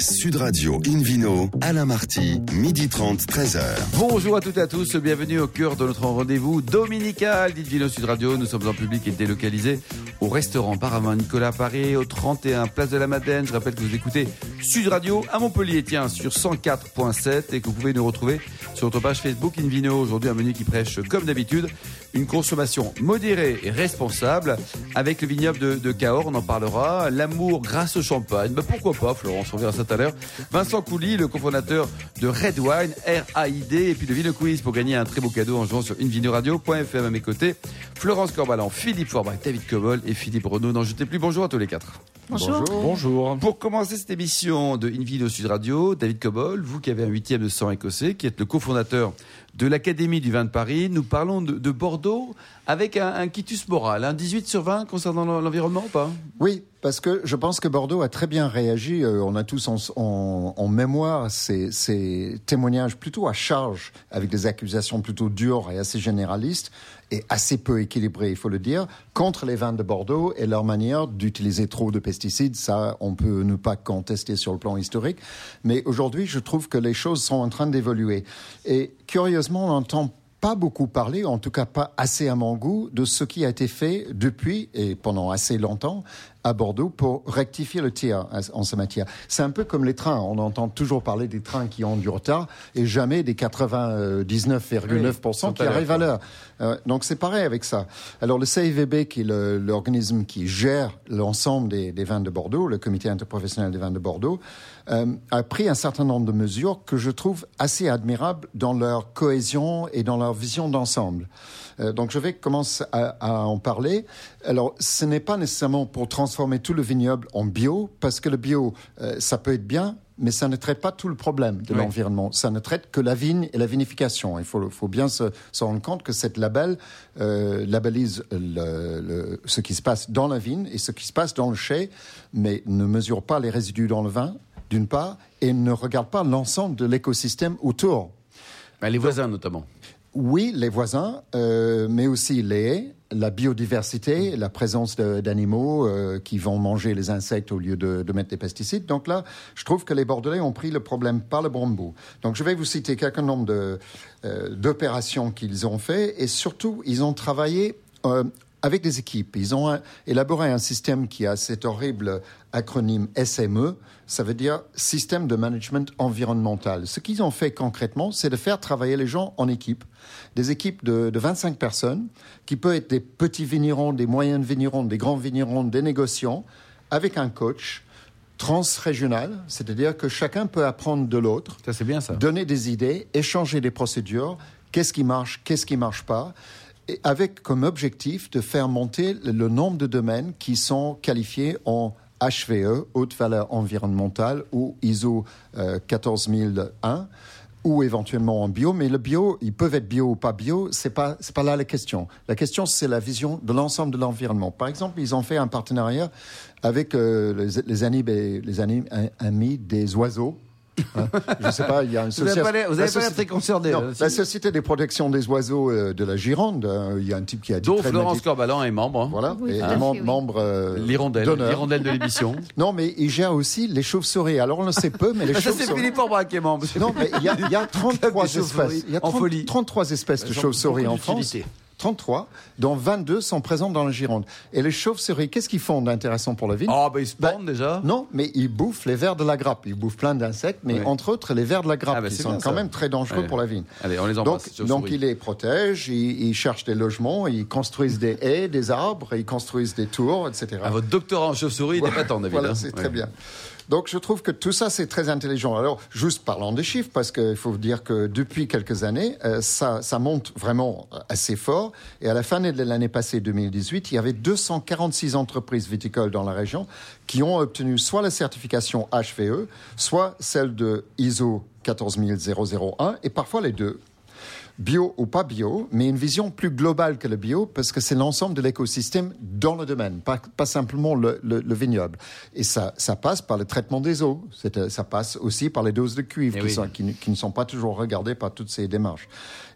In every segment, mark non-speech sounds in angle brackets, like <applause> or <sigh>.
Sud Radio Invino, Alain Marty, midi 30, 13h. Bonjour à toutes et à tous, bienvenue au cœur de notre rendez-vous dominical d'Invino Sud Radio. Nous sommes en public et délocalisés au restaurant Paramount Nicolas Paris, au 31 Place de la Madeleine. Je rappelle que vous écoutez Sud Radio à Montpellier, tiens, sur 104.7 et que vous pouvez nous retrouver sur notre page Facebook Invino. Aujourd'hui, un menu qui prêche, comme d'habitude, une consommation modérée et responsable avec le vignoble de, de Cahors, on en parlera. L'amour grâce au champagne, ben pourquoi pas, Florence, on verra ça tout à l'heure. Vincent Couly, le cofondateur de Red Wine, R-A-I-D, et puis le Vino Quiz pour gagner un très beau cadeau en jouant sur invinoradio.fm à mes côtés. Florence Corbalan, Philippe Forbach, David Cobol et Philippe Renaud. N'en jetez plus, bonjour à tous les quatre. Bonjour. Bonjour. Pour commencer cette émission de Invino Sud Radio, David Cobol, vous qui avez un huitième de sang écossais, qui êtes le cofondateur de l'Académie du vin de Paris, nous parlons de, de Bordeaux avec un, un, quitus moral, un 18 sur 20 concernant l'environnement ou pas? Oui, parce que je pense que Bordeaux a très bien réagi. Euh, on a tous en, en, en mémoire ces, ces, témoignages plutôt à charge, avec des accusations plutôt dures et assez généralistes, et assez peu équilibrées, il faut le dire, contre les vins de Bordeaux et leur manière d'utiliser trop de pesticides. Ça, on peut ne pas contester sur le plan historique. Mais aujourd'hui, je trouve que les choses sont en train d'évoluer. Et curieusement, on entend pas beaucoup parlé, en tout cas pas assez à mon goût, de ce qui a été fait depuis et pendant assez longtemps à Bordeaux pour rectifier le tir en ce matière. C'est un peu comme les trains. On entend toujours parler des trains qui ont du retard et jamais des 99,9% oui, qui arrivent à l'heure. Euh, donc c'est pareil avec ça. Alors le CIVB, qui est l'organisme qui gère l'ensemble des, des, vins de Bordeaux, le comité interprofessionnel des vins de Bordeaux, euh, a pris un certain nombre de mesures que je trouve assez admirables dans leur cohésion et dans leur vision d'ensemble. Euh, donc je vais commencer à, à, en parler. Alors ce n'est pas nécessairement pour transformer tout le vignoble en bio, parce que le bio, euh, ça peut être bien, mais ça ne traite pas tout le problème de oui. l'environnement. Ça ne traite que la vigne et la vinification. Il faut, faut bien se, se, rendre compte que cette label euh, labellise le, le, ce qui se passe dans la vigne et ce qui se passe dans le chai, mais ne mesure pas les résidus dans le vin, d'une part, et ne regarde pas l'ensemble de l'écosystème autour. Ben, les voisins, notamment. Oui, les voisins, euh, mais aussi les haies, la biodiversité, la présence d'animaux euh, qui vont manger les insectes au lieu de, mettre des pesticides. Donc là, je trouve que les Bordelais ont pris le problème par le bon bout. Donc je vais vous citer quelques nombre d'opérations euh, qu'ils ont fait et surtout, ils ont travaillé avec des équipes. Ils ont élaboré un système qui a cet horrible acronyme SME, ça veut dire Système de Management Environnemental. Ce qu'ils ont fait concrètement, c'est de faire travailler les gens en équipe, des équipes de, de 25 personnes, qui peuvent être des petits vignerons, des moyens vignerons, des grands vignerons, des négociants, avec un coach transrégional, c'est-à-dire que chacun peut apprendre de l'autre, donner des idées, échanger des procédures, qu'est-ce qui marche, qu'est-ce qui marche pas, avec comme objectif de faire monter le nombre de domaines qui sont qualifiés en HVE, haute valeur environnementale, ou ISO euh, 14001, ou éventuellement en bio. Mais le bio, ils peuvent être bio ou pas bio, c'est pas c'est pas là la question. La question c'est la vision de l'ensemble de l'environnement. Par exemple, ils ont fait un partenariat avec euh, les, les, amis, des oiseaux Hein je ne sais pas, il y a une société. Vous n'avez pas l'air très concerné. Non, la Société des protections des oiseaux euh, de la Gironde, euh, il y a un type qui a dit. Dont Florence Corbalan est membre. Hein. Voilà, oui, et hein membre. membre euh, L'hirondelle. L'hirondelle de l'émission. <laughs> non, mais il gère aussi les chauves-souris. Alors on le sait peu, mais les chauves-souris. Ça, c'est Philippe Orbach qui est membre. Non, mais il y a, il y a <laughs> 33 espèces. Il y a 30, 33 espèces de chauves-souris en France. 33, dont 22 sont présentes dans la Gironde. Et les chauves-souris, qu'est-ce qu'ils font d'intéressant pour la vigne Ah, oh, ben ils se pendent ben, déjà. Non, mais ils bouffent les vers de la grappe. Ils bouffent plein d'insectes, mais oui. entre autres les vers de la grappe, ah, ben, qui sont quand ça. même très dangereux Allez. pour la vigne. Allez, on les embrasse. Donc, donc ils les protègent, ils, ils, cherchent des logements, ils construisent des haies, des arbres, ils construisent des tours, etc. Ah, votre doctorat en chauve-souris, il n'est pas tant, David. Voilà, hein. c'est ouais. très bien. Donc je trouve que tout ça c'est très intelligent. Alors juste parlons des chiffres parce qu'il faut dire que depuis quelques années euh, ça, ça monte vraiment assez fort et à la fin de l'année passée 2018 il y avait 246 entreprises viticoles dans la région qui ont obtenu soit la certification HVE soit celle de ISO 14001 et parfois les deux bio ou pas bio, mais une vision plus globale que le bio, parce que c'est l'ensemble de l'écosystème dans le domaine, pas, pas simplement le, le, le, vignoble. Et ça, ça passe par le traitement des eaux, ça passe aussi par les doses de cuivre, qui, oui. sont, qui, qui, ne sont pas toujours regardées par toutes ces démarches.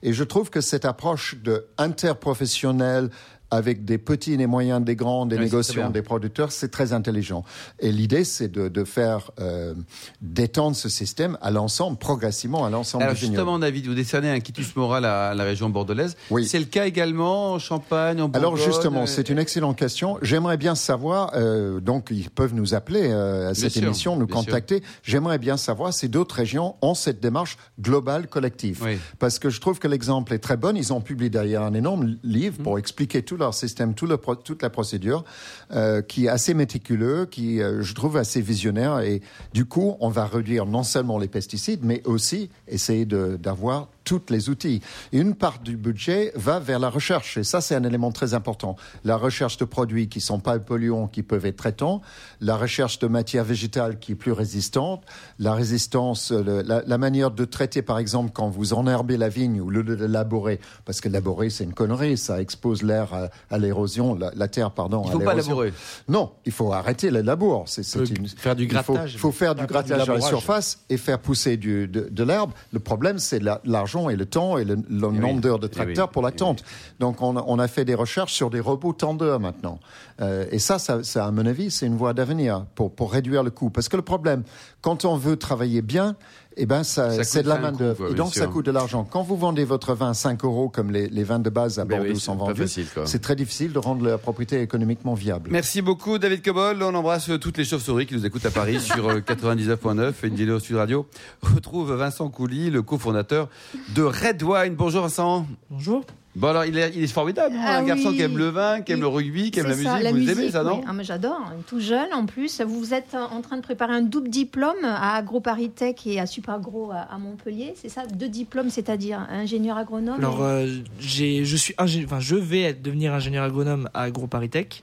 Et je trouve que cette approche de interprofessionnelle, avec des petits, des moyens, des grands, des négociants, des producteurs, c'est très intelligent. Et l'idée, c'est de, de faire euh, d'étendre ce système à l'ensemble, progressivement à l'ensemble Alors justement, David, vous décernez un quitus moral à la région bordelaise. Oui. C'est le cas également en Champagne, en Bourgogne Alors justement, c'est une excellente question. J'aimerais bien savoir, euh, donc ils peuvent nous appeler euh, à cette émission, nous contacter. J'aimerais bien savoir si d'autres régions ont cette démarche globale collective. Oui. Parce que je trouve que l'exemple est très bon. Ils ont publié d'ailleurs un énorme livre Mm. pour expliquer tout leur système, tout le toute la procédure, euh, qui est assez méticuleux, qui euh, je trouve assez visionnaire. Et du coup, on va réduire non seulement les pesticides, mais aussi essayer d'avoir tous les outils. Et une part du budget va vers la recherche. Et ça, c'est un élément très important. La recherche de produits qui sont pas polluants, qui peuvent être traitants. La recherche de matières végétales qui est plus résistante. La résistance, euh, le- la, la manière de traiter, par exemple, quand vous enherbez la vigne ou le, laborer. Parce que laborer, c'est une connerie. Ça expose l'air à, à l'érosion, la, la terre, pardon. Il à faut pas laborer. Non, il faut arrêter le labour. C'est, une- faire du il faut- grattage. Il faut, faire du grattage à la surface et faire pousser du, de, de l'herbe. Le problème, c'est la- l'argent et le temps et le, le oui, nombre d'heures de tracteurs oui, pour la tente. Donc, on, a- on a fait des recherches sur des robots tendeurs maintenant. Euh, et ça, ça, ça, à mon avis, c'est une voie d'avenir pour, pour réduire le coût. Parce que le problème, quand on veut travailler bien, eh ben, Ça c'est de la main d'œuvre. Et donc, ça coûte de l'argent. Quand vous vendez votre vin à 5 euros, comme les, les vins de base à Ben Bordeaux oui, sont vendus, c'est très difficile de rendre la propriété économiquement viable. Merci beaucoup David Cobol. On embrasse euh, toutes les chauves-souris qui nous écoutent à Paris sur euh, 99.9 et Dino Sud Radio. On <laughs> retrouve Vincent Couly, le cofondateur de Red Wine. Bonjour Vincent. Bonjour. Bon alors il est, il est formidable, hein, Ah un garçon oui. qui aime le vin, qui aime le rugby, qui aime la musique. vous musique, aimez ça, non oui. Ah, mais J'adore, tout jeune en plus. Vous êtes en train de préparer un double diplôme à AgroParisTech et à Supergro à à Montpellier, c'est ça Deux diplômes, c'est-à-dire ingénieur agronome Alors, et- euh, j'ai, je suis, ingé- enfin, je vais devenir ingénieur agronome à AgroParisTech.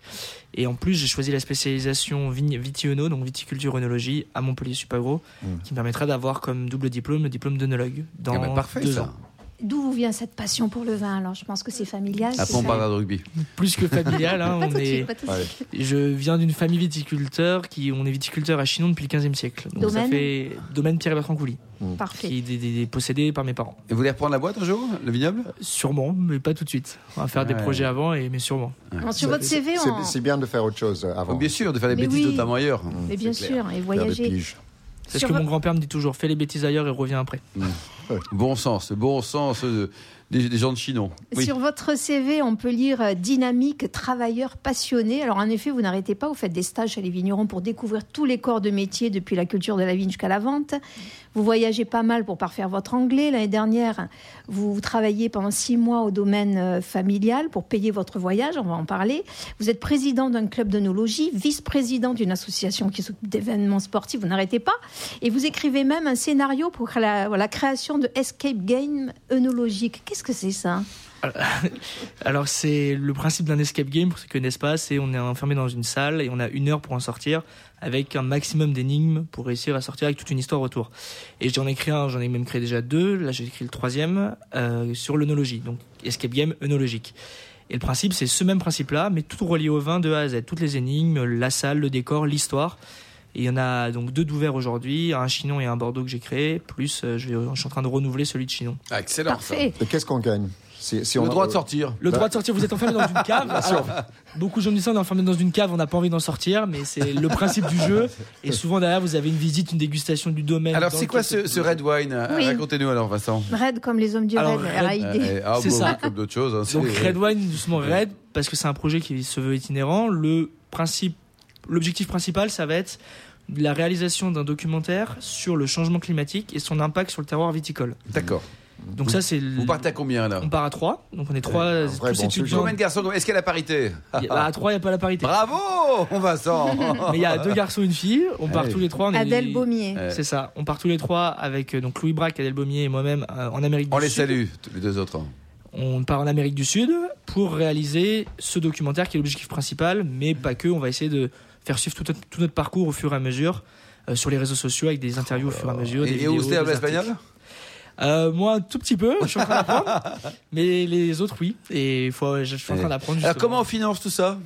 Et en plus, j'ai choisi la spécialisation vitiono, donc viticulture œnologie, à Montpellier Supagro, qui me permettra d'avoir comme double diplôme le diplôme d'œnologue dans Ah ben, parfait deux ça. ans. D'où vous vient cette passion pour le vin Alors, je pense que c'est familial. Après on parlera de rugby. Plus que familial, hein, <laughs> on est, suite, je viens d'une famille viticulteur qui, on est viticulteur à Chinon depuis le 15e siècle. Donc ça Domaine fait domaine Pierre-Bertrand Couly, Parfait. qui est, possédé par mes parents. Et vous voulez reprendre la boîte un jour, le vignoble? Sûrement, mais pas tout de suite. On va faire des projets avant, et, mais sûrement. Alors, sur votre CV, C'est, on... c'est bien de faire autre chose avant. Bien sûr, de faire des Mais bêtises oui. notamment ailleurs. mais bien sûr, et voyager. C'est ce que mon grand-père me dit toujours, fais les bêtises ailleurs et reviens après. Bon sens, bon sens euh, des, des gens de Chinon. Oui. Sur votre CV, on peut lire euh, dynamique, travailleur, passionné. Alors en effet, vous n'arrêtez pas, vous faites des stages chez les vignerons pour découvrir tous les corps de métier, depuis la culture de la vigne jusqu'à la vente. Vous voyagez pas mal pour parfaire votre anglais. L'année dernière, vous travaillez pendant six mois au domaine euh, familial pour payer votre voyage, on va en parler. Vous êtes président d'un club d'œnologie, vice-président d'une association qui s'occupe d'événements sportifs, vous n'arrêtez pas. Et vous écrivez même un scénario pour la, la création de Escape Game œnologique. Qu'est-ce que c'est ça? <laughs> Alors c'est le principe d'un escape game, pour ceux qui connaissent pas, c'est on est enfermé dans une salle et on a une heure pour en sortir avec un maximum d'énigmes pour réussir à sortir avec toute une histoire autour. Et j'en ai créé un, j'en ai même créé déjà deux, là j'ai écrit le troisième euh, sur l'œnologie, donc escape game œnologique. Et le principe c'est ce même principe-là, mais tout relié au vin de A à Z, toutes les énigmes, la salle, le décor, l'histoire. Et il y en a donc deux d'ouverts aujourd'hui, un Chinon et un Bordeaux que j'ai créé, plus euh, je, vais- je suis en train de renouveler celui de Chinon. Ah, excellent Parfait. Et qu'est-ce qu'on gagne? Si, si ça. on Le droit de sortir. Le Bah- droit de sortir, vous êtes enfermé dans une cave. <laughs> Alors, beaucoup de gens disent ça, on est enfermé dans une cave, on n'a pas envie d'en sortir, mais c'est le principe du jeu. Et souvent derrière, vous avez une visite, une dégustation du domaine. Alors c'est quoi ce, ce red wine? Oui. Racontez-nous alors Vincent. Red comme les hommes du Alors, Red, Red, R.A.I.D. Eh, ah, <laughs> C'est bon, ça. Comme d'autres choses. hein, Donc Red Wine, justement Red, parce que c'est un projet qui se veut itinérant. Le principe, l'objectif principal, ça va être la réalisation d'un documentaire sur le changement climatique et son impact sur le terroir viticole. D'accord. Donc ça, c'est. Vous partez à combien là On part à trois, donc on est trois, vrai tous bon étudiants. Combien de garçons Est-ce qu'il y a la parité y a- À trois, il n'y a pas la parité. Bravo Vincent <laughs> Mais il y a deux garçons et une fille. On part tous les trois. On est- Adèle Baumier. C'est ça. On part tous les trois avec euh, donc Louis Braque, Adèle Baumier et moi-même euh, en Amérique On du les Sud. salue, tous les deux autres. hein. On part en Amérique du Sud pour réaliser ce documentaire qui est l'objectif principal, mais pas que. On va essayer de faire suivre tout notre, tout notre parcours au fur et à mesure euh, sur les réseaux sociaux avec des interviews au fur et à mesure. des Et, et vidéos, vous des l'espagnol articles. Euh, Moi, un tout petit peu. Je suis en train d'apprendre, <laughs> mais les autres oui. Et il faut, je suis en train d'apprendre. Alors comment on finance tout ça?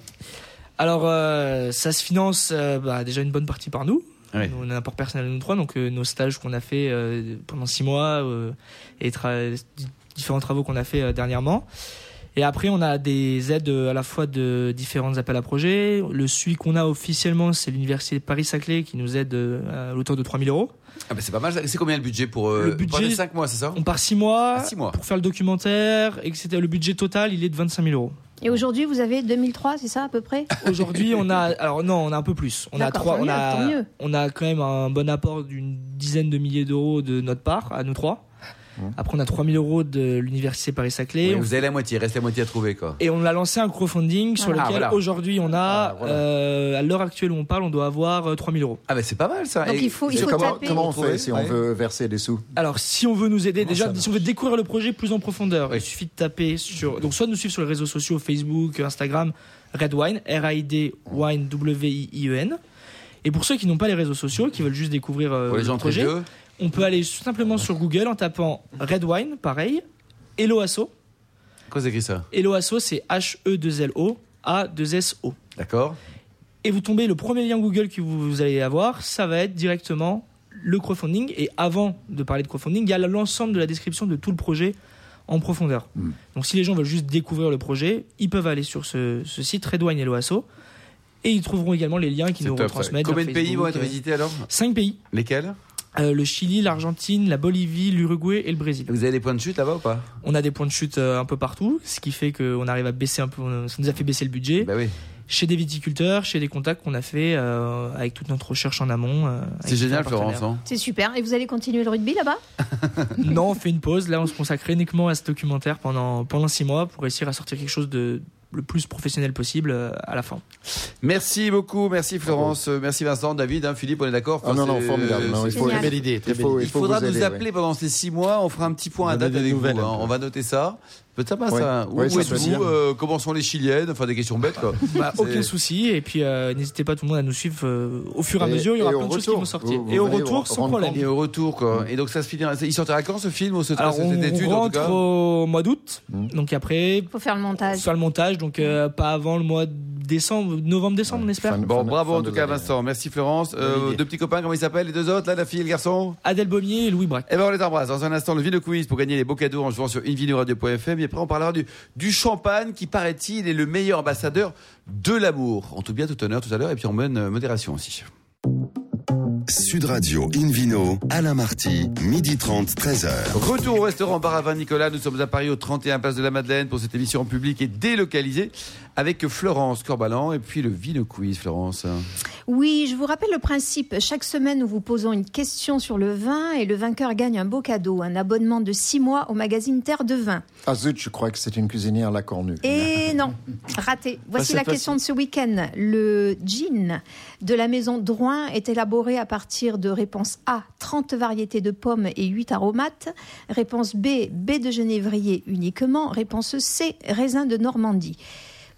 Alors, euh, ça se finance euh, bah, déjà une bonne partie par nous. Oui. Nous, On a un apport personnel nous trois, donc euh, nos stages qu'on a fait euh, pendant six mois euh, et tra- différents travaux qu'on a fait euh, dernièrement. Et après, on a des aides euh, à la fois de différents appels à projets. Le celui qu'on a officiellement, c'est l'université Paris-Saclay qui nous aide euh, à l'auteur de 3000 euros. Ah bah c'est pas mal. C'est combien le budget pour euh, Le budget- 5 mois, c'est ça? On part 6 mois, Ah, six mois. pour faire le documentaire, etc. Le budget total, il est de 25 000 euros. Et aujourd'hui, vous avez 2003, c'est ça à peu près? <laughs> Aujourd'hui, on a, alors non, on a un peu plus. On a trois, a, on a quand même un bon apport d'une dizaine de milliers d'euros de notre part, à nous trois. Après, on a 3000 euros de l'université Paris-Saclay. Oui, On Vous avez la moitié, reste la moitié à trouver quoi. Et on a lancé un crowdfunding sur lequel Ah, voilà. aujourd'hui on a, Ah, voilà. euh, à l'heure actuelle où on parle, on doit avoir euh, 3000 euros. Ah bah c'est pas mal ça. Donc Et- il faut- il faut comment- taper. Comment on fait si on Ouais. veut verser des sous Alors, si on veut nous aider, déjà, si on veut découvrir le projet plus en profondeur, il suffit de taper sur. Donc, soit de nous suivre sur les réseaux sociaux Facebook, Instagram, Redwine, R-A-I-D, Wine, W-I-I-E-N. Et pour ceux qui n'ont pas les réseaux sociaux, qui veulent juste découvrir euh, Pour les le gens très projet, vieux. On peut aller simplement sur Google en tapant Redwine, pareil, Eloasso. Quoi c'est écrit ça Eloasso, c'est H-E-2-L-O, A-2-S-O. D'accord. et vous tombez, le premier lien Google que vous, allez avoir, ça va être directement le crowdfunding. Et avant de parler de crowdfunding, il y a l'ensemble de la description de tout le projet en profondeur. Mm. Donc si les gens veulent juste découvrir le projet, ils peuvent aller sur ce, ce site Redwine et l'OASO. Et ils trouveront également les liens qui nous retransmettent. Combien de pays vont être visités alors? Cinq pays. Lesquels? Euh, le Chili, l'Argentine, la Bolivie, l'Uruguay et le Brésil. Vous avez des points de chute là-bas ou pas? On a des points de chute euh, un peu partout, ce qui fait qu'on arrive à baisser un peu, ça nous a fait baisser le budget. Bah oui. chez des viticulteurs, chez des contacts qu'on a fait euh, avec toute notre recherche en amont. euh, C'est génial Florence. hein. C'est super. Et vous allez continuer le rugby là-bas? <laughs> Non, on fait une pause. Là, on se consacre uniquement à ce documentaire pendant pendant six mois pour réussir à sortir quelque chose de le plus professionnel possible euh, à la fin. Merci beaucoup, merci Florence, euh, merci Vincent, David, hein, Philippe, on est d'accord? Ah non, non, formidable. Non, il faut, Génial. Belle idée, très il belle faut, idée. il faudra vous nous aider, appeler pendant ces six mois, on fera un petit point à date des avec vous, nouvelles hein, un peu. on va noter ça. Peut-être ça. Où Ouais, ça êtes-vous euh, Comment sont les Chiliennes? Enfin des questions bêtes quoi. <laughs> Bah, C'est- aucun souci. Et puis euh, n'hésitez pas tout le monde à nous suivre euh, au fur et à Et- mesure. Il y aura et plein de choses qui retour, vont sortir. vous- et au allez retour, sans rendre problème. Et au retour quoi. Et donc ça se finira. Il sortira quand ce film ou ce Alors cette on étude en tout rentre cas au mois d'août. Mm. Donc après, Il faut faire le montage. faire le montage. Donc euh, pas avant le mois de décembre, novembre-décembre, on espère. Fin- Bon, fin- bravo fin en tout cas. Vincent, merci Florence. Euh, deux petits copains, comment ils s'appellent les deux autres là, la fille et le garçon? Adèle Baumier et Louis Braque. Eh ben on les embrasse. Dans un instant, le Vino Quiz pour gagner les beaux cadeaux en jouant sur invinoradio.fm. Et après, on parlera du, du champagne qui, paraît-il, est le meilleur ambassadeur de l'amour. En tout bien, tout honneur tout à l'heure. Et puis, on mène euh, modération aussi. Sud Radio Invino, Alain Marty, midi 30, 13h. Retour au restaurant Bar à Vin Nicolas. Nous sommes à Paris au 31 Place de la Madeleine pour cette émission publique et délocalisée avec Florence Corbalan et puis le Vino Quiz, Florence. Oui, je vous rappelle le principe. Chaque semaine, nous vous posons une question sur le vin et le vainqueur gagne un beau cadeau, un abonnement de six mois au magazine Terre de Vin. Ah zut, je crois que c'est une cuisinière la cornue. Et non, raté. Voici la question de ce week-end. Le gin de la maison Drouin est élaboré à partir de réponse A, 30 variétés de pommes et 8 aromates. Réponse B, baie de genévrier uniquement. Réponse C, raisin de Normandie.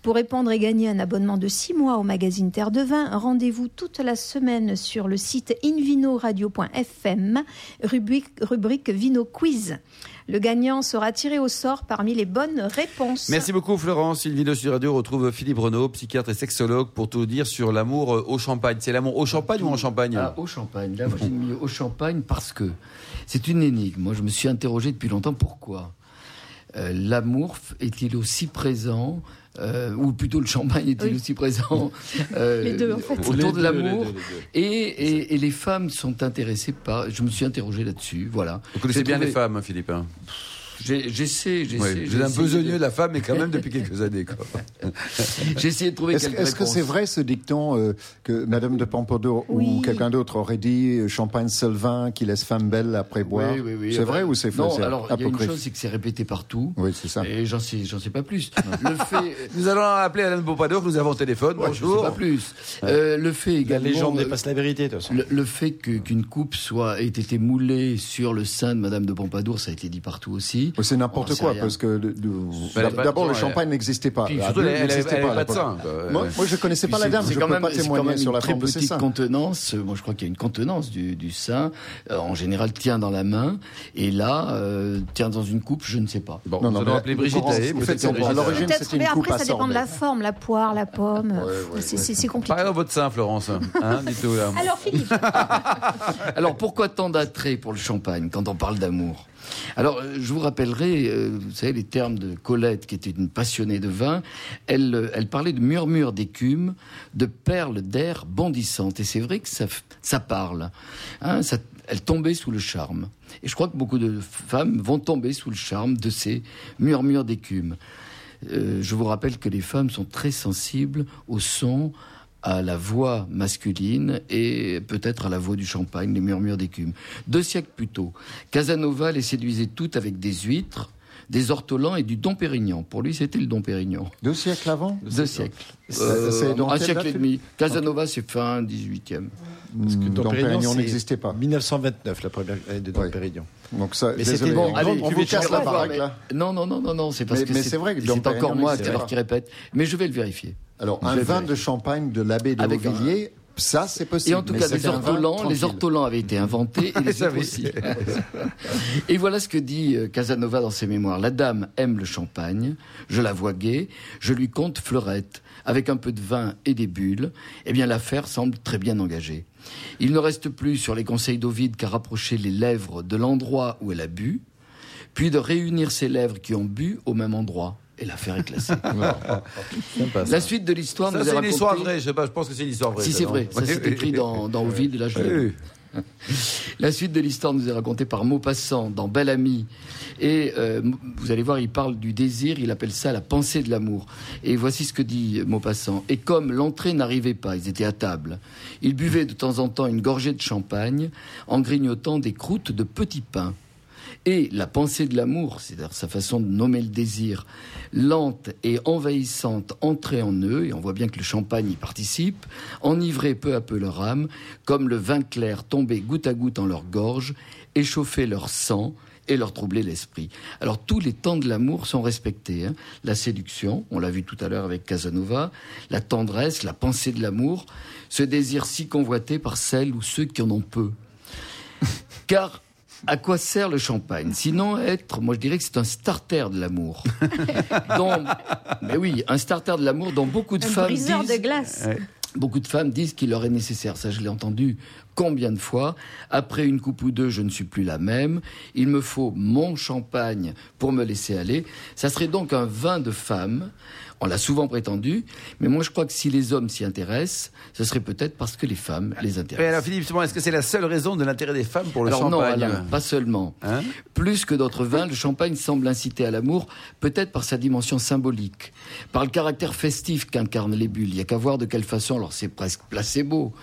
Pour répondre et gagner un abonnement de 6 mois au magazine Terre de Vin, rendez-vous toute la semaine sur le site invinoradio.fm, rubrique, rubrique Vino Quiz. Le gagnant sera tiré au sort parmi les bonnes réponses. Merci beaucoup, Florence. Une vidéo sur Radio retrouve Philippe Renaud, psychiatre et sexologue, pour tout dire sur l'amour euh, au champagne. C'est l'amour au champagne ou en champagne Ah, au champagne. Là, moi, j'ai mis au champagne parce que c'est une énigme. Moi, je me suis interrogé depuis longtemps pourquoi. Euh, L'amour est-il aussi présent, euh, ou plutôt le champagne est-il Oui. aussi présent <laughs> euh, Les deux, en fait. autour Les de l'amour et, et, et les femmes sont intéressées par. Je me suis interrogé là-dessus. Voilà. Vous connaissez bien trouvé- les femmes, hein, Philippe. J'essaie, j'essaie. J'ai un besogneux de- de la femme, mais quand même depuis <laughs> quelques années. J'ai essayé de trouver Est-ce quelques est-ce que c'est vrai ce dicton euh, que Madame de Pompadour Oui. ou quelqu'un d'autre aurait dit euh, champagne seul vin qui laisse femme belle après boire Oui, oui, oui. C'est vrai bah, ou c'est faux? Non, alors il y a une apocryphe chose, c'est que c'est répété partout. Oui, c'est ça. Et j'en sais, j'en sais pas plus. <laughs> le fait, Nous allons appeler Alain Pompadour, que nous avons au téléphone. Ouais, je sais Bonjour. pas plus. Euh, le fait La également, légende euh, dépasse la vérité, de toute façon. le, le fait que- qu'une coupe soit ait été moulée sur le sein de Madame de Pompadour, ça a été dit partout aussi. C'est n'importe On sait quoi rien. parce que Mais pas- d'abord le champagne n'existait pas. Puis Ah, surtout, elle n'existait à pas de quoi. Moi, je connaissais pas la dame, je quand peux même, pas témoigner sur la une très forme de ses petite contenance. Euh, Moi, je crois qu'il y a une contenance du, sein. euh, en général, tient dans la main. Et là, euh, tient dans une coupe, je ne sais pas. Bon, Non, nous non, allons mais appeler Brigitte à l'origine, c'était mais une coupe après, à ça dépend de la forme, la poire, la pomme. c'est compliqué. Parlez dans votre sein, Florence. Hein, là. Alors, Philippe, <laughs> Alors, pourquoi tant d'attrait pour le champagne quand on parle d'amour? Alors, euh, je vous rappellerai, euh, vous savez, les termes de Colette, qui était une passionnée de vin. Elle, euh, elle parlait de murmures d'écume, de perles d'air bondissantes. Et c'est vrai que ça, ça parle. Hein, elle tombait sous le charme. Et je crois que beaucoup de femmes vont tomber sous le charme de ces murmures d'écume. Je vous rappelle que les femmes sont très sensibles au son, à la voix masculine et peut-être à la voix du champagne, les murmures d'écume. Deux siècles plus tôt, Casanova les séduisait toutes avec des huîtres, des ortolans et du Dom Pérignon. Pour lui, c'était le Dom Pérignon. Deux siècles avant Deux siècles. C'est- Euh, c'est dans un siècle et demi. Casanova, c'est fin 18e. Parce que Hmm, Dom Dom Pérignon, Pérignon c'est n'existait pas. 1929, la première année de Dom Oui. Pérignon. Donc ça, Mais désolé, c'était bon. on, Allez, on tu vous casse la là. Non, non, non, non, non, c'est parce Mais- que mais c'est vrai que Dom c'est encore moi n'existait alors qui répète. Mais je vais le vérifier. Alors un vin de champagne de l'abbé de Avec un- Beauvilliers, ça c'est possible. Et en tout mais cas, les un ortolans, les tranquille. ortolans avaient été inventés et <laughs> les oui. aussi. <laughs> et voilà ce que dit euh, Casanova dans ses mémoires. La dame aime le champagne, je la vois gaie, je lui compte fleurette. Avec un peu de vin et des bulles, eh bien l'affaire semble très bien engagée. Il ne reste plus sur les conseils d'Ovide qu'à rapprocher les lèvres de l'endroit où elle a bu, puis de réunir ces lèvres qui ont bu au même endroit. Et l'affaire est classée. <laughs> La suite de l'histoire Ça, nous est c'est une racontée... histoire vraie. Je sais pas, je pense que c'est une histoire vraie. Si c'est vrai, ça c'est écrit dans, <laughs> dans Ovide, là je l'ai Oui, lu. La suite de l'histoire nous est racontée par Maupassant dans Bel Ami. Et euh, vous allez voir, il parle du désir, il appelle ça la pensée de l'amour. Et voici ce que dit Maupassant. Et comme l'entrée n'arrivait pas, ils étaient à table, ils buvaient de temps en temps une gorgée de champagne en grignotant des croûtes de petits pains. Et la pensée de l'amour, c'est-à-dire sa façon de nommer le désir, lente et envahissante entrait en eux, et on voit bien que le champagne y participe, enivrait peu à peu leur âme, comme le vin clair tombait goutte à goutte en leur gorge, échauffait leur sang et leur troublait l'esprit. Alors tous les temps de l'amour sont respectés. hein. La séduction, on l'a vu tout à l'heure avec Casanova, la tendresse, la pensée de l'amour, ce désir si convoité par celles ou ceux qui en ont peu. <laughs> Car à quoi sert le champagne? Sinon être, moi je dirais que c'est un starter de l'amour. <laughs> mais oui, un starter de l'amour dont beaucoup de Un femmes briseur disent, de glace. beaucoup de femmes disent qu'il leur est nécessaire. Ça, je l'ai entendu combien de fois. Après une coupe ou deux, je ne suis plus la même. Il me faut mon champagne pour me laisser aller. Ça serait donc un vin de femme. On l'a souvent prétendu, mais moi je crois que si les hommes s'y intéressent, ce serait peut-être parce que les femmes les Mais intéressent. alors Philippe, est-ce que c'est la seule raison de l'intérêt des femmes pour le Alors non, champagne Alain, pas seulement. Hein Plus que d'autres vins, le champagne semble inciter à l'amour, peut-être par sa dimension symbolique, par le caractère festif qu'incarnent les bulles. Il n'y a qu'à voir de quelle façon, alors c'est presque placebo,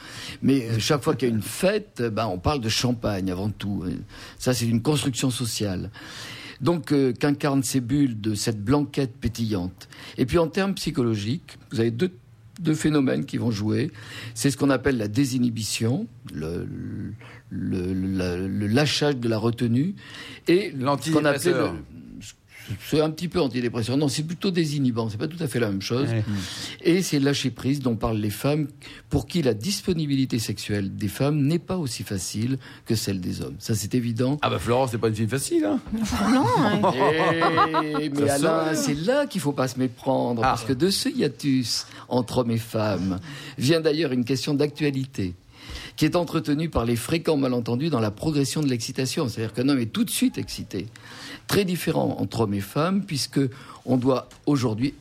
mais euh, chaque fois qu'il y a une fête, euh, ben, on parle de champagne avant tout. Ça, c'est une construction sociale. Donc, euh, qu'incarnent ces bulles de cette blanquette pétillante? Et puis, en termes psychologiques, vous avez deux, deux phénomènes qui vont jouer. C'est ce qu'on appelle la désinhibition, le, lâchage de la retenue, et qu'on appelait L'antidépresseur. le- c'est un petit peu antidépresseur. Non, c'est plutôt désinhibant. C'est pas tout à fait la même chose. Ouais. Et c'est lâcher prise dont parlent les femmes, pour qui la disponibilité sexuelle des femmes n'est pas aussi facile que celle des hommes. Ça, c'est évident. Ah bah Florence, c'est pas une fille facile, hein Non, hein. Eh, <laughs> mais Ça Alain, c'est là qu'il faut pas se méprendre, Ah. parce que de ce hiatus entre hommes et femmes vient d'ailleurs une question d'actualité qui est entretenue par les fréquents malentendus dans la progression de l'excitation. C'est-à-dire qu'un homme est tout de suite excité. Très différent entre hommes et femmes, puisque on doit aujourd'hui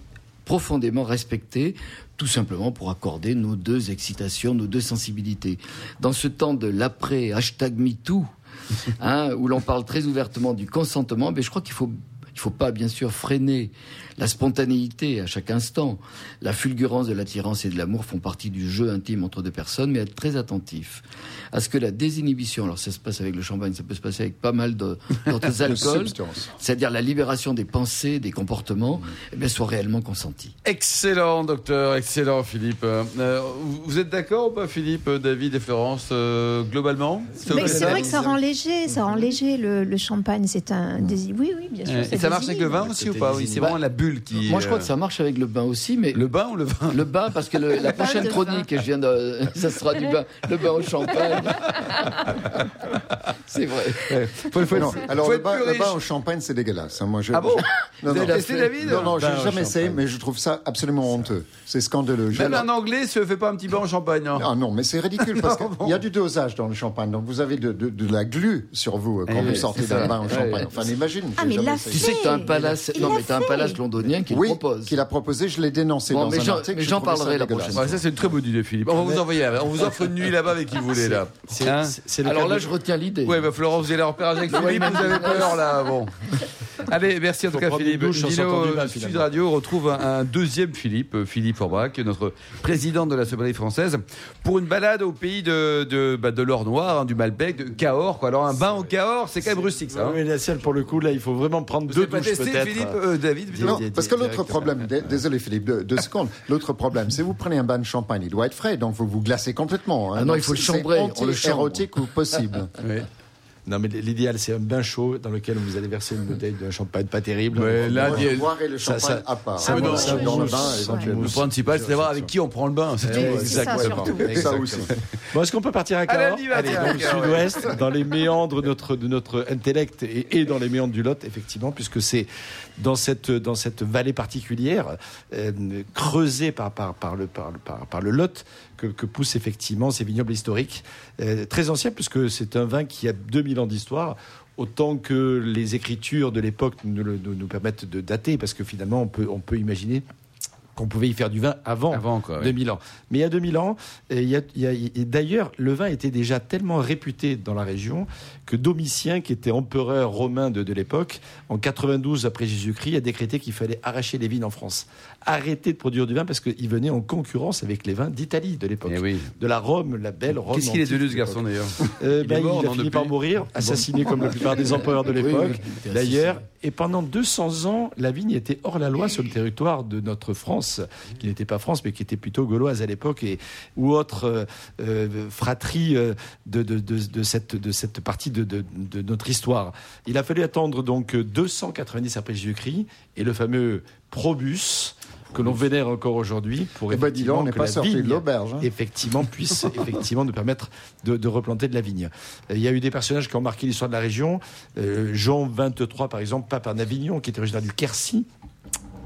profondément respecter, tout simplement pour accorder nos deux excitations, nos deux sensibilités. Dans ce temps de l'après hashtag MeToo, <laughs> hein, où l'on parle très ouvertement du consentement, mais je crois qu'il faut il faut pas, bien sûr, freiner la spontanéité à chaque instant. La fulgurance de l'attirance et de l'amour font partie du jeu intime entre deux personnes, mais être très attentif à ce que la désinhibition, alors ça se passe avec le champagne, ça peut se passer avec pas mal <laughs> d'autres alcools, c'est-à-dire la libération des pensées, des comportements, eh bien, soit réellement consentie. Excellent, docteur, excellent, Philippe. Euh, vous- êtes d'accord ou pas, Philippe, David et Florence, euh, globalement? C'est vrai que ça rend léger, ça rend léger le, le champagne. C'est un. Oui, oui, bien sûr. Euh, ça marche avec le vin aussi ou pas Oui, c'est vraiment la bulle qui. Moi, je crois euh, que ça marche avec le bain aussi, mais Le bain ou le vin Le bain, parce que le- la prochaine chronique, je viens de, ça sera du bain, le bain au champagne. <laughs> C'est vrai. Ouais. Faut, faut, Non, faut alors le bain, le bain au champagne, c'est dégueulasse. hein. Moi, je, Ah bon non, Vous non, avez testé, David non, non, j'ai au jamais essayé, champagne. mais je trouve ça absolument honteux. C'est scandaleux. Même un Anglais se fait pas un petit bain en champagne. hein. Ah non, mais c'est ridicule parce qu'il <laughs> bon. y a du dosage dans le champagne. Donc vous avez de, de- de la glu sur vous euh, quand Eh vous sortez d'un bain au champagne. Enfin, imagine. Ah, mais jamais Tu sais un palace. l'a Non, mais t'as un palace londonien qui Oui, le propose. qu'il a proposé, je l'ai dénoncé Bon, dans mais un j'en- article. mais parlerai la prochaine Ouais, ça c'est une très bonne idée, Philippe. On va vous envoyer. On vous offre une nuit là-bas avec qui vous voulez là. C'est Hein c'est- c'est le Alors là, je retiens l'idée. Ouais, bah Florent, vous allez en repérage avec Philippe, vous avez peur là. Bon. <laughs> <laughs> Allez, merci en tout cas Philippe. douche Dino bain, Sud. Radio retrouve un, un deuxième Philippe, euh, Philippe Forbach, notre président de la Somalie française, pour une balade au pays de, de, bah, de l'or noir, hein, du Malbec, de Cahors. Quoi. Alors un bain au Cahors, c'est quand même rustique ça. hein. Oui, mais la selle, pour le coup, là, il faut vraiment prendre Vous deux douches, peut-être. Philippe, euh, David Non, parce que l'autre problème, dé- désolé Philippe, deux, deux secondes. L'autre problème, c'est vous prenez un bain de champagne, il doit être frais, donc vous vous glacez complètement. hein. Ah non, il faut le chambrer, c'est érotique ou possible. Ouais. Non, mais l'idéal, c'est un bain chaud dans lequel vous allez verser une bouteille de champagne pas terrible. Ouais, là, je boirai le Ça- champagne ça- à part. ça Ah, me- voilà, ça dans le bain, ça éventuellement. Le principal, c'est d'avoir avec qui on prend le bain. c'est tout. C'est ça, Exactement. Ça aussi. Bon, est-ce qu'on peut partir à Allez, Cahors on y va, tiens, dans le sud-ouest, dans les méandres de notre, de notre intellect et, et dans les méandres du Lot, effectivement, puisque c'est dans cette, dans cette vallée particulière, euh, creusée par, par, par, le, par, le- par, par le Lot, que, que poussent effectivement ces vignobles historiques, euh, très anciens, puisque c'est un vin qui a 2000 ans d'histoire. Autant que les écritures de l'époque nous, nous permettent de dater, parce que finalement, on peut, on peut imaginer qu'on pouvait y faire du vin avant, Avant, quoi, ouais. 2000 ans. Mais il y a 2000 ans, et il y a- il y a- et d'ailleurs, le vin était déjà tellement réputé dans la région que Domitien, qui était empereur romain de, de l'époque, en 92 après Jésus-Christ, a décrété qu'il fallait arracher les vignes en France. Arrêter de produire du vin parce qu'il venait en concurrence avec les vins d'Italie de l'époque. Eh oui. De la Rome, la belle Rome. Qu'est-ce qu'il est devenu ce garçon d'ailleurs Euh, Il bah, est mort, il a non, fini depuis par mourir, assassiné comme la plupart des empereurs de <laughs> l'époque. oui, D'ailleurs, et pendant 200 ans, la vigne était hors la loi sur le territoire de notre France, qui n'était pas France, mais qui était plutôt gauloise à l'époque, et ou autre euh, euh, fratrie euh, de, de, de, de cette, de cette partie de, de, de notre histoire. Il a fallu attendre donc 290 après Jésus-Christ, et le fameux Probus que l'on vénère encore aujourd'hui pour Eh ben, dis donc, on n'est que pas la sorti de vigne l'auberge. hein. effectivement puisse <laughs> effectivement nous permettre de, de replanter de la vigne. Il y a eu des personnages qui ont marqué l'histoire de la région. Euh, Jean 23 par exemple, pape en Avignon, qui était originaire du Quercy.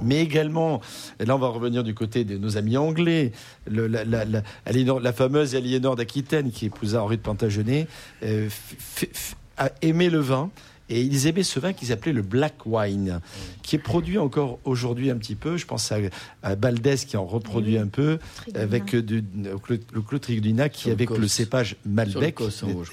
Mais également, et là on va revenir du côté de nos amis anglais, le- la, la- la- Aliénor- la fameuse Aliénor d'Aquitaine qui épousa Henri de Plantagenet, euh, a aimé le vin. Et ils aimaient ce vin qu'ils appelaient le black wine, qui est produit encore aujourd'hui un petit peu. Je pense à, à Baldès qui en reproduit un peu, avec euh, du, le, le Clos Trigulina qui le avec le cépage Malbec.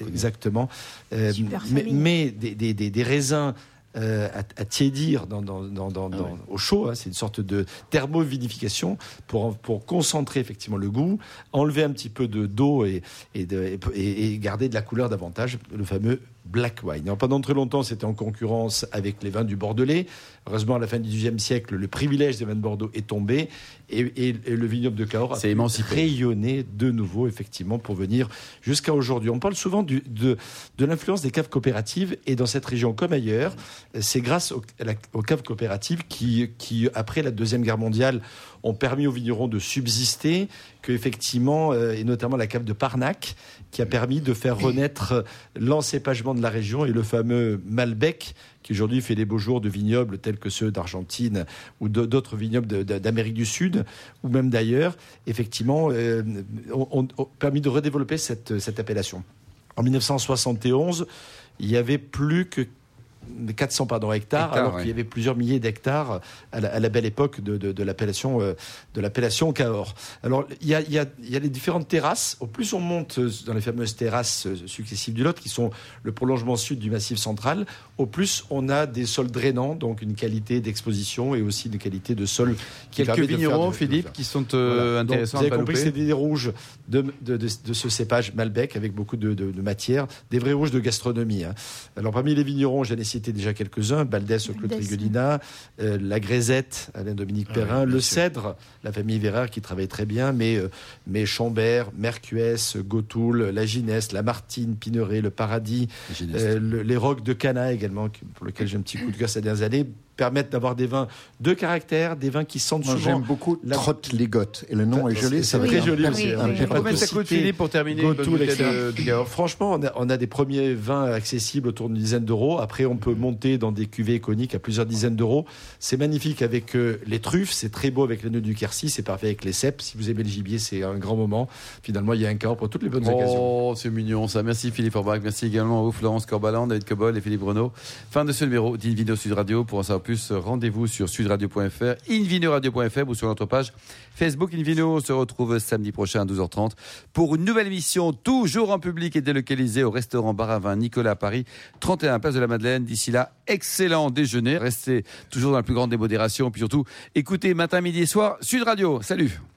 Exactement. Euh, mais, famille. mais des, des- des- des raisins euh, à, à tiédir dans, dans- dans- dans- Ah ouais. au chaud. hein. c'est une sorte de thermovinification pour, pour concentrer effectivement le goût, enlever un petit peu de d'eau et, et, de- et- et garder de la couleur davantage, le fameux black wine. Alors, pendant très longtemps, c'était en concurrence avec les vins du Bordelais. Heureusement, à la fin du XVIIIe siècle, le privilège des vins de Bordeaux est tombé et, et- et le vignoble de Cahors a émancipé. rayonner de nouveau, effectivement, pour venir jusqu'à aujourd'hui. On parle souvent du- de, de l'influence des caves coopératives et dans cette région comme ailleurs, c'est grâce au- à la- aux caves coopératives qui, qui, après la Deuxième Guerre mondiale, ont permis aux vignerons de subsister, que effectivement, euh, et notamment la cave de Parnac, qui a permis de faire renaître l'encépagement de la région et le fameux Malbec, qui aujourd'hui fait des beaux jours de vignobles tels que ceux d'Argentine ou d'autres vignobles d'Amérique du Sud, ou même d'ailleurs, effectivement, euh, ont permis de redévelopper cette, cette appellation. En 1971, il y avait plus que 400 pardon, hectares, Hectares, alors ouais. qu'il y avait plusieurs milliers d'hectares à la, à la belle époque de, de- de l'appellation euh, de l'appellation Cahors. Alors il y, a, y a- y a les différentes terrasses. Au plus on monte dans les fameuses terrasses euh, successives du Lot, qui sont le prolongement sud du massif central, au plus on a des sols drainants, donc une qualité d'exposition et aussi une qualité de sol qui Quelques vignerons, Philippe, qui sont euh, Voilà. Donc, intéressants vous à avez pas compris c'est des rouges de, de, ce cépage Malbec avec beaucoup de, de, de matière, des vrais rouges de gastronomie. hein. Alors parmi les vignerons, j'en ai cité déjà quelques-uns, Baldès Baldès. Trigolina, euh, la Grésette, Alain Dominique Ah Perrin, le Cèdre, la famille Vérard qui travaille très bien, mais, euh, mais Chambert, Mercuès, Gautoul, la Gineste, la Martine, Pineret, le Paradis, euh, le- les rocs de Cana également, pour lesquels j'ai un petit coup de cœur ces dernières années. Permettent d'avoir des vins de caractère, des vins qui sentent Moi, souvent. j'aime beaucoup la- Trotte Ligotte. Et le nom est joli. C'est très joli un aussi. Philippe, pour terminer Franchement, on a, on a des premiers vins accessibles autour d'une dizaine d'euros. Après, on peut monter dans des cuvées iconiques à plusieurs dizaines d'euros. C'est magnifique avec euh, les truffes, c'est très beau avec les nœuds du Quercy, c'est parfait avec les cèpes. Si vous aimez le gibier, c'est un grand moment. Finalement, il y a un Cahors pour toutes les bonnes occasions. Oh, c'est mignon ça. Merci Philippe Orbach. Merci également à vous, Florence Corbalan, David Cobol et Philippe Renaud. Fin de ce numéro d'Invino Sud Radio. Pour en savoir plus, rendez-vous sur sudradio.fr, invinoradio.fr ou sur notre page Facebook Invino. On se retrouve samedi prochain à 12h30 pour une nouvelle émission, toujours en public et délocalisée au restaurant Bar à Vin Nicolas à Paris, 31 place de la Madeleine. D'ici là, excellent déjeuner. Restez toujours dans la plus grande démodération. Puis surtout, écoutez matin, midi et soir Sud Radio. Salut